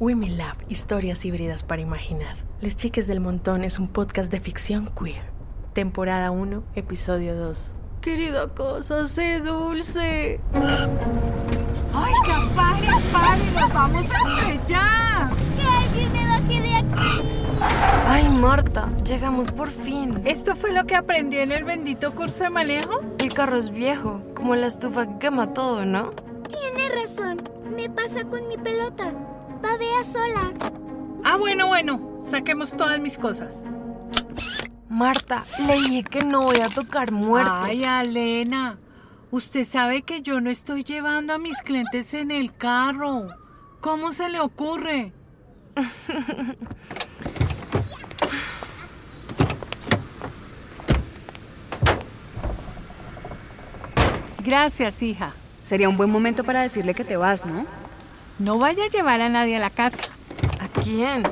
Women Lab, historias híbridas para imaginar. Les Chiques del Montón es un podcast de ficción queer. Temporada 1, episodio 2. Querida cosa, sé dulce. ¡Oiga, pare, pare! ¡Nos vamos a estrellar! ¡Que alguien me baje de aquí! Ay, Marta, llegamos por fin. ¿Esto fue lo que aprendí en el bendito curso de manejo? El carro es viejo, como la estufa que quema todo, ¿no? Tiene razón. Me pasa con mi pelota. Babea sola. Ah, bueno, bueno. Saquemos todas mis cosas. Marta, le dije que no voy a tocar muertos. Ay, Alena. Usted sabe que yo no estoy llevando a mis clientes en el carro. ¿Cómo se le ocurre? Gracias, hija. Sería un buen momento para decirle que te vas, ¿no? No vaya a llevar a nadie a la casa. ¿A quién?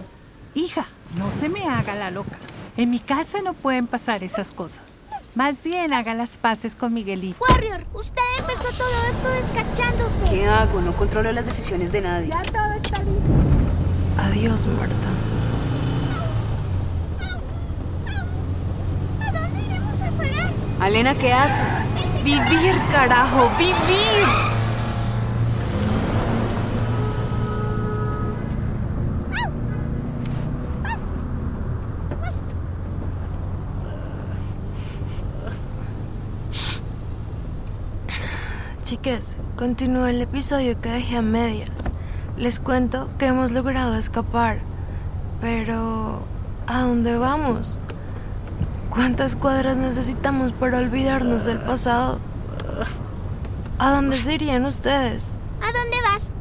Hija, no se me haga la loca. En mi casa no pueden pasar esas cosas. Más bien haga las paces con Miguelito. Warrior, usted empezó todo esto descachándose. ¿Qué hago? No controlo las decisiones de nadie. Ya todo está listo. Adiós, Marta. ¿A dónde iremos a parar? Alena, ¿qué haces? Vivir, carajo, vivir. Chiques, continúa el episodio que dejé a medias. Les cuento que hemos logrado escapar. Pero... ¿A dónde vamos? ¿Cuántas cuadras necesitamos para olvidarnos del pasado? ¿A dónde se irían ustedes? ¿A dónde vas?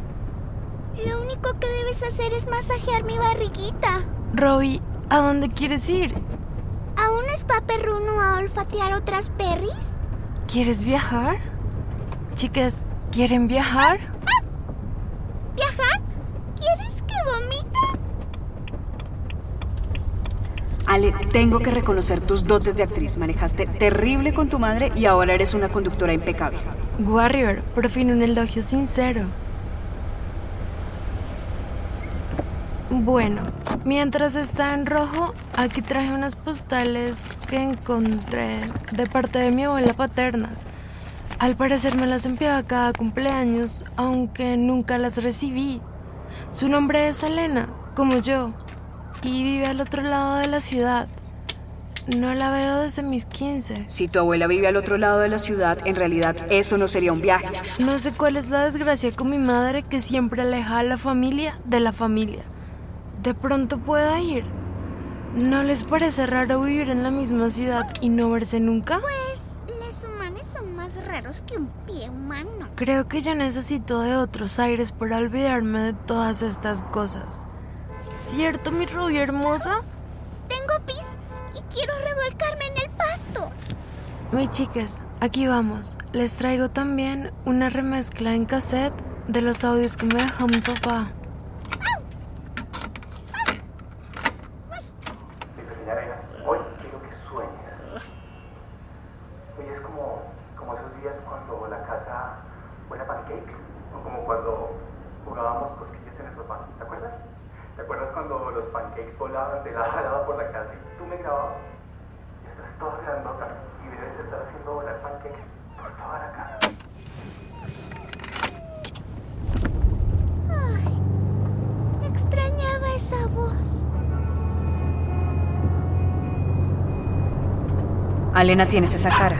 Lo único que debes hacer es masajear mi barriguita. Robbie, ¿a dónde quieres ir? ¿A un spa perruno a olfatear otras perris? ¿Quieres viajar? Chicas, ¿quieren viajar? ¿Viajar? ¿Quieres que vomite? Ale, tengo que reconocer tus dotes de actriz. Manejaste terrible con tu madre y ahora eres una conductora impecable. Warrior, por fin un elogio sincero. Bueno, mientras está en rojo, aquí traje unas postales que encontré de parte de mi abuela paterna. Al parecer me las enviaba cada cumpleaños, aunque nunca las recibí. Su nombre es Elena, como yo, y vive al otro lado de la ciudad. No la veo desde mis 15. Si tu abuela vive al otro lado de la ciudad, en realidad eso no sería un viaje. No sé cuál es la desgracia con mi madre que siempre aleja a la familia de la familia. De pronto pueda ir. ¿No les parece raro vivir en la misma ciudad y no verse nunca? Pues raros que un pie humano. Creo que yo necesito de otros aires para olvidarme de todas estas cosas. ¿Cierto, mi rubia hermosa? Tengo pis y quiero revolcarme en el pasto. Mis chicas, aquí vamos. Les traigo también una remezcla en cassette de los audios que me dejó mi papá. Pequeña arena, hoy quiero que sueñes. Hoy es como, como esos días cuando la casa fuera pancakes, o como cuando jugábamos cosquillas en el sofá, ¿te acuerdas? ¿Te acuerdas cuando los pancakes volaban de lado a lado por la casa y tú me grababas? Y estás toda grandota y debes estar haciendo volar pancakes por toda la casa. Ay, extrañaba esa voz. Alena, tienes esa cara.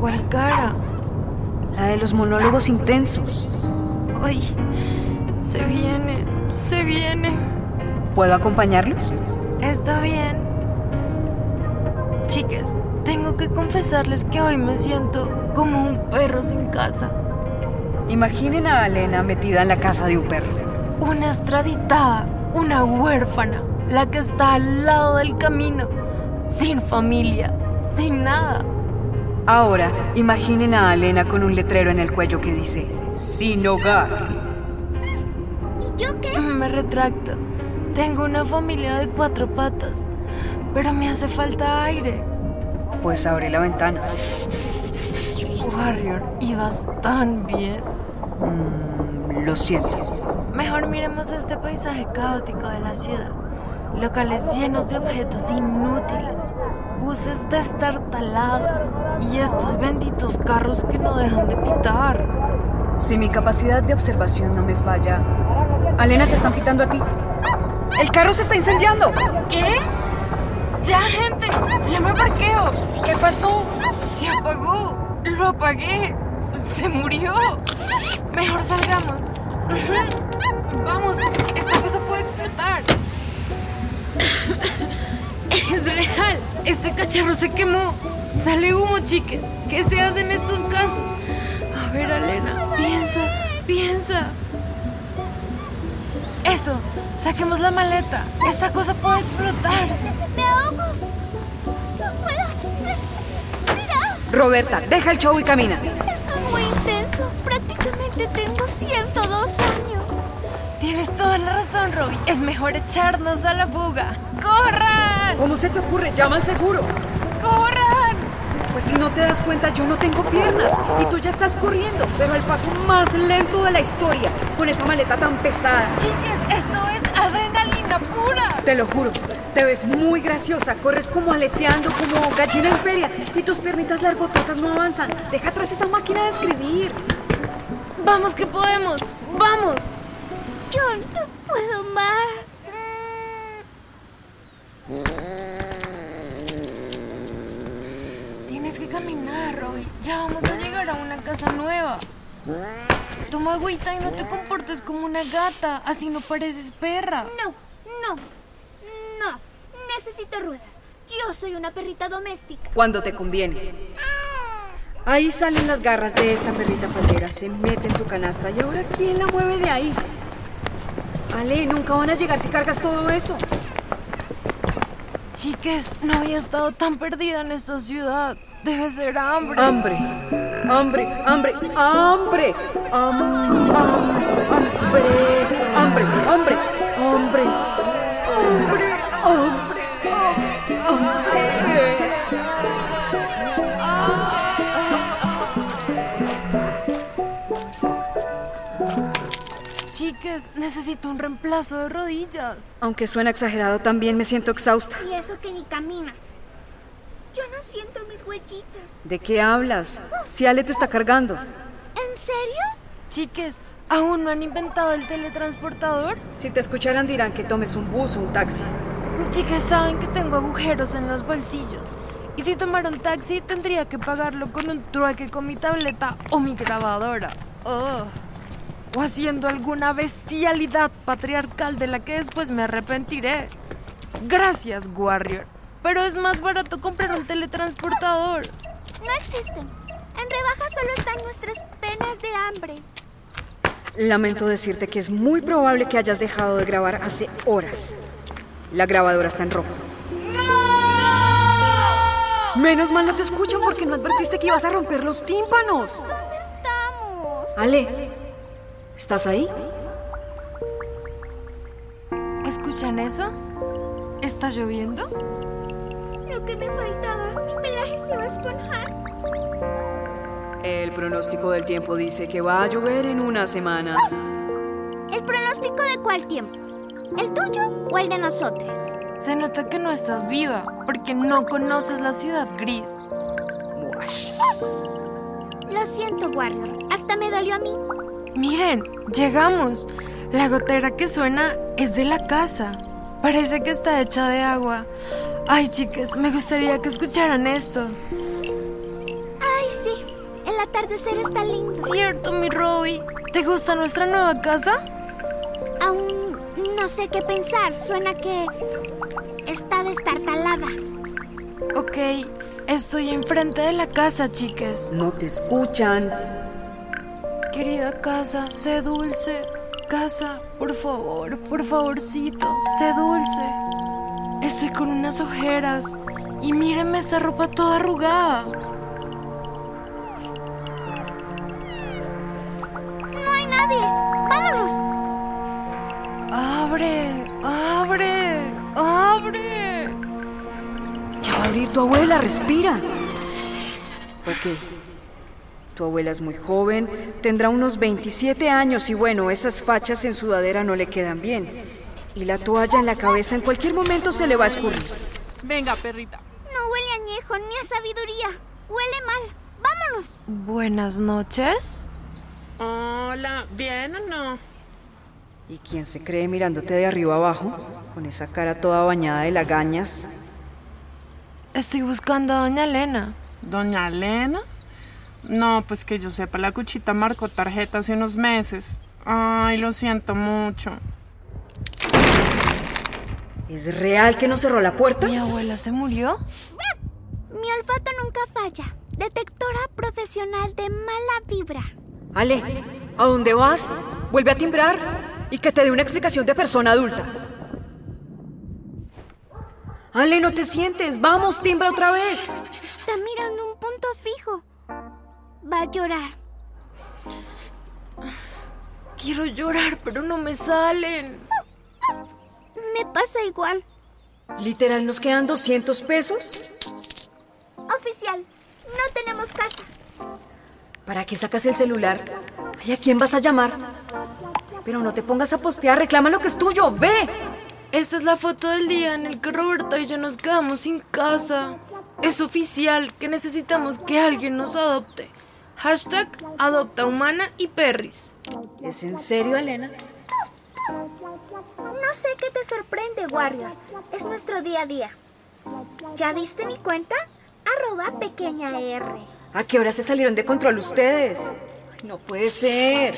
¿Cuál cara? La de los monólogos intensos. Ay, se viene, se viene. ¿Puedo acompañarlos? Está bien. Chicas, tengo que confesarles que hoy me siento como un perro sin casa. Imaginen a Alena metida en la casa de un perro. Una extraditada, una huérfana, la que está al lado del camino, sin familia, sin nada. Ahora, imaginen a Alena con un letrero en el cuello que dice, sin hogar. ¿Y yo qué? Me retracto. Tengo una familia de cuatro patas, pero me hace falta aire. Pues abre la ventana. Warrior, ibas tan bien. Mm, lo siento. Mejor miremos este paisaje caótico de la ciudad. Locales llenos de objetos inútiles, buses destartalados y estos benditos carros que no dejan de pitar. Si mi capacidad de observación no me falla, Alena te están pitando a ti. ¡El carro se está incendiando! ¿Qué? Ya, gente, ya me parqueo. ¿Qué pasó? Se apagó. Lo apagué. Se murió. Mejor salgamos. Vamos, esta cosa puede explotar. Es real. Este cacharro se quemó. Sale humo, chiques. ¿Qué se hace en estos casos? A ver, Elena, piensa, piensa. Eso, saquemos la maleta. Esta cosa puede explotar. ¡Me ahogo! ¡No puedo respirar! Roberta, deja el show y camina. Esto es muy intenso. Prácticamente tengo 102 años. Tienes toda la razón, Robbie. Es mejor echarnos a la fuga. ¡Corran! ¿Cómo se te ocurre? Llama al seguro. ¡Corran! Pues si no te das cuenta, yo no tengo piernas y tú ya estás corriendo, pero al paso más lento de la historia, con esa maleta tan pesada. Chiques, esto es adrenalina pura. Te lo juro, te ves muy graciosa, corres como aleteando, como gallina en feria y tus piernitas largototas no avanzan. Deja atrás esa máquina de escribir. Vamos que podemos. Vamos. Yo no puedo más. Tienes que caminar, Robbie. Ya vamos a llegar a una casa nueva. Toma agüita y no te comportes como una gata. Así no pareces perra. No, no, no. Necesito ruedas. Yo soy una perrita doméstica. Cuando te conviene. Ahí salen las garras de esta perrita faldera, se mete en su canasta y ahora ¿quién la mueve de ahí? Ale, nunca van a llegar si cargas todo eso. Chiques, no había estado tan perdida en esta ciudad. Debe ser hambre. Hambre, hambre, hambre, hambre, Am- am- hambre, hambre, hambre, hambre, hambre, hambre, hambre. Necesito un reemplazo de rodillas. Aunque suena exagerado, también me siento exhausta. Y eso que ni caminas. Yo no siento mis huellitas. ¿De qué hablas? Si Ale te está cargando. ¿En serio? Chiques, ¿aún no han inventado el teletransportador? Si te escucharan dirán que tomes un bus o un taxi. Mis chicas saben que tengo agujeros en los bolsillos. Y si tomara un taxi, tendría que pagarlo con un trueque con mi tableta o mi grabadora. Ugh. O haciendo alguna bestialidad patriarcal de la que después me arrepentiré. Gracias, Warrior. Pero es más barato comprar un teletransportador. No existen. En rebaja solo están nuestras penas de hambre. Lamento decirte que es muy probable que hayas dejado de grabar hace horas. La grabadora está en rojo. Menos mal no te escuchan porque no advertiste que ibas a romper los tímpanos. ¿Dónde estamos? Ale, ¿estás ahí? ¿Escuchan eso? ¿Está lloviendo? Lo que me faltaba. Mi pelaje se va a esponjar. El pronóstico del tiempo dice que va a llover en una semana. ¿El pronóstico de cuál tiempo? ¿El tuyo o el de nosotros? Se nota que no estás viva porque no conoces la ciudad gris. Buash. Lo siento, Warrior. Hasta me dolió a mí. Miren, llegamos. La gotera que suena es de la casa. Parece que está hecha de agua. Ay, chicas, me gustaría que escucharan esto. Ay, sí. El atardecer está lindo. Cierto, mi Robbie. ¿Te gusta nuestra nueva casa? Aún no sé qué pensar. Suena que está destartalada. Ok, estoy enfrente de la casa, chicas. No te escuchan. Querida casa, sé dulce. Casa, por favor, por favorcito, sé dulce. Estoy con unas ojeras. Y mírenme esta ropa toda arrugada. No hay nadie. ¡Vámonos! ¡Abre! ¡Abre! ¡Abre! Ya va a abrir tu abuela, respira. Ok. Tu abuela es muy joven, tendrá unos 27 años y bueno, esas fachas en sudadera no le quedan bien. Y la toalla en la cabeza en cualquier momento se le va a escurrir. Venga, perrita. No huele a añejo ni a sabiduría. Huele mal. ¡Vámonos! Buenas noches. Hola, ¿bien o no? ¿Y quién se cree mirándote de arriba abajo? Con esa cara toda bañada de lagañas. Estoy buscando a doña Elena. ¿Doña Elena? No, pues que yo sepa, la cuchita marcó tarjeta hace unos meses. Ay, lo siento mucho. ¿Es real que no cerró la puerta? ¿Mi abuela se murió? Mi olfato nunca falla. Detectora profesional de mala vibra. Ale, ¿a dónde vas? Vuelve a timbrar y que te dé una explicación de persona adulta. Ale, no te sientes. Vamos, timbra otra vez. Está mirando un punto fijo. Va a llorar. Quiero llorar, pero no me salen. Me pasa igual. Literal, nos quedan 200 pesos. Oficial, no tenemos casa. ¿Para qué sacas el celular? Ay, ¿a quién vas a llamar? Pero no te pongas a postear, reclama lo que es tuyo, ve. Esta es la foto del día en el que Roberto y yo nos quedamos sin casa. Es oficial que necesitamos que alguien nos adopte. Hashtag adopta humana y perris. ¿Es en serio, Elena? No sé qué te sorprende, Warrior. Es nuestro día a día. ¿Ya viste mi cuenta? Arroba pequeña R. ¿A qué hora se salieron de control ustedes? No puede ser.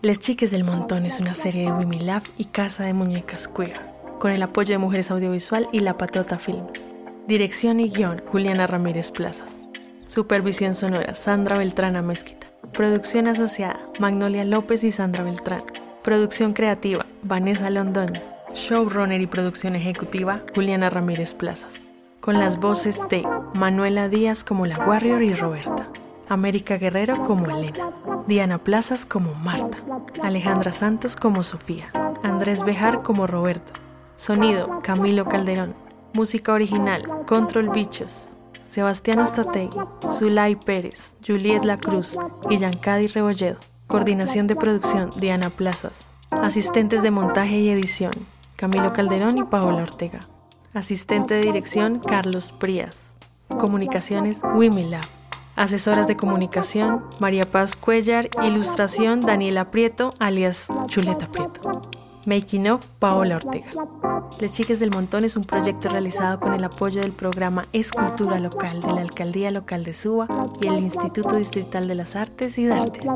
Les Chiques del Montón es una serie de Wimilab y Casa de Muñecas Queer, con el apoyo de Mujeres Audiovisual y La Patota Films. Dirección y guion, Juliana Ramírez Plazas. Supervisión sonora, Sandra Beltrán Mezquita. Producción asociada, Magnolia López y Sandra Beltrán. Producción creativa, Vanessa Londoño. Showrunner y producción ejecutiva, Juliana Ramírez Plazas. Con las voces de Manuela Díaz como la Warrior y Roberta. América Guerrero como Elena. Diana Plazas como Marta. Alejandra Santos como Sofía. Andrés Bejar como Roberto. Sonido, Camilo Calderón. Música original, Control Bichos. Sebastián Ostategui, Zulay Pérez, Juliet La Cruz y Yancadi Rebolledo. Coordinación de producción, Diana Plazas. Asistentes de montaje y edición, Camilo Calderón y Paola Ortega. Asistente de dirección, Carlos Prías. Comunicaciones, Wimilab. Asesoras de comunicación, María Paz Cuellar. Ilustración, Daniela Prieto, alias Chuleta Prieto. Making of, Paola Ortega. Les Chiques del Montón es un proyecto realizado con el apoyo del programa Escultura Local de la Alcaldía Local de Suba y el Instituto Distrital de las Artes y de Artes.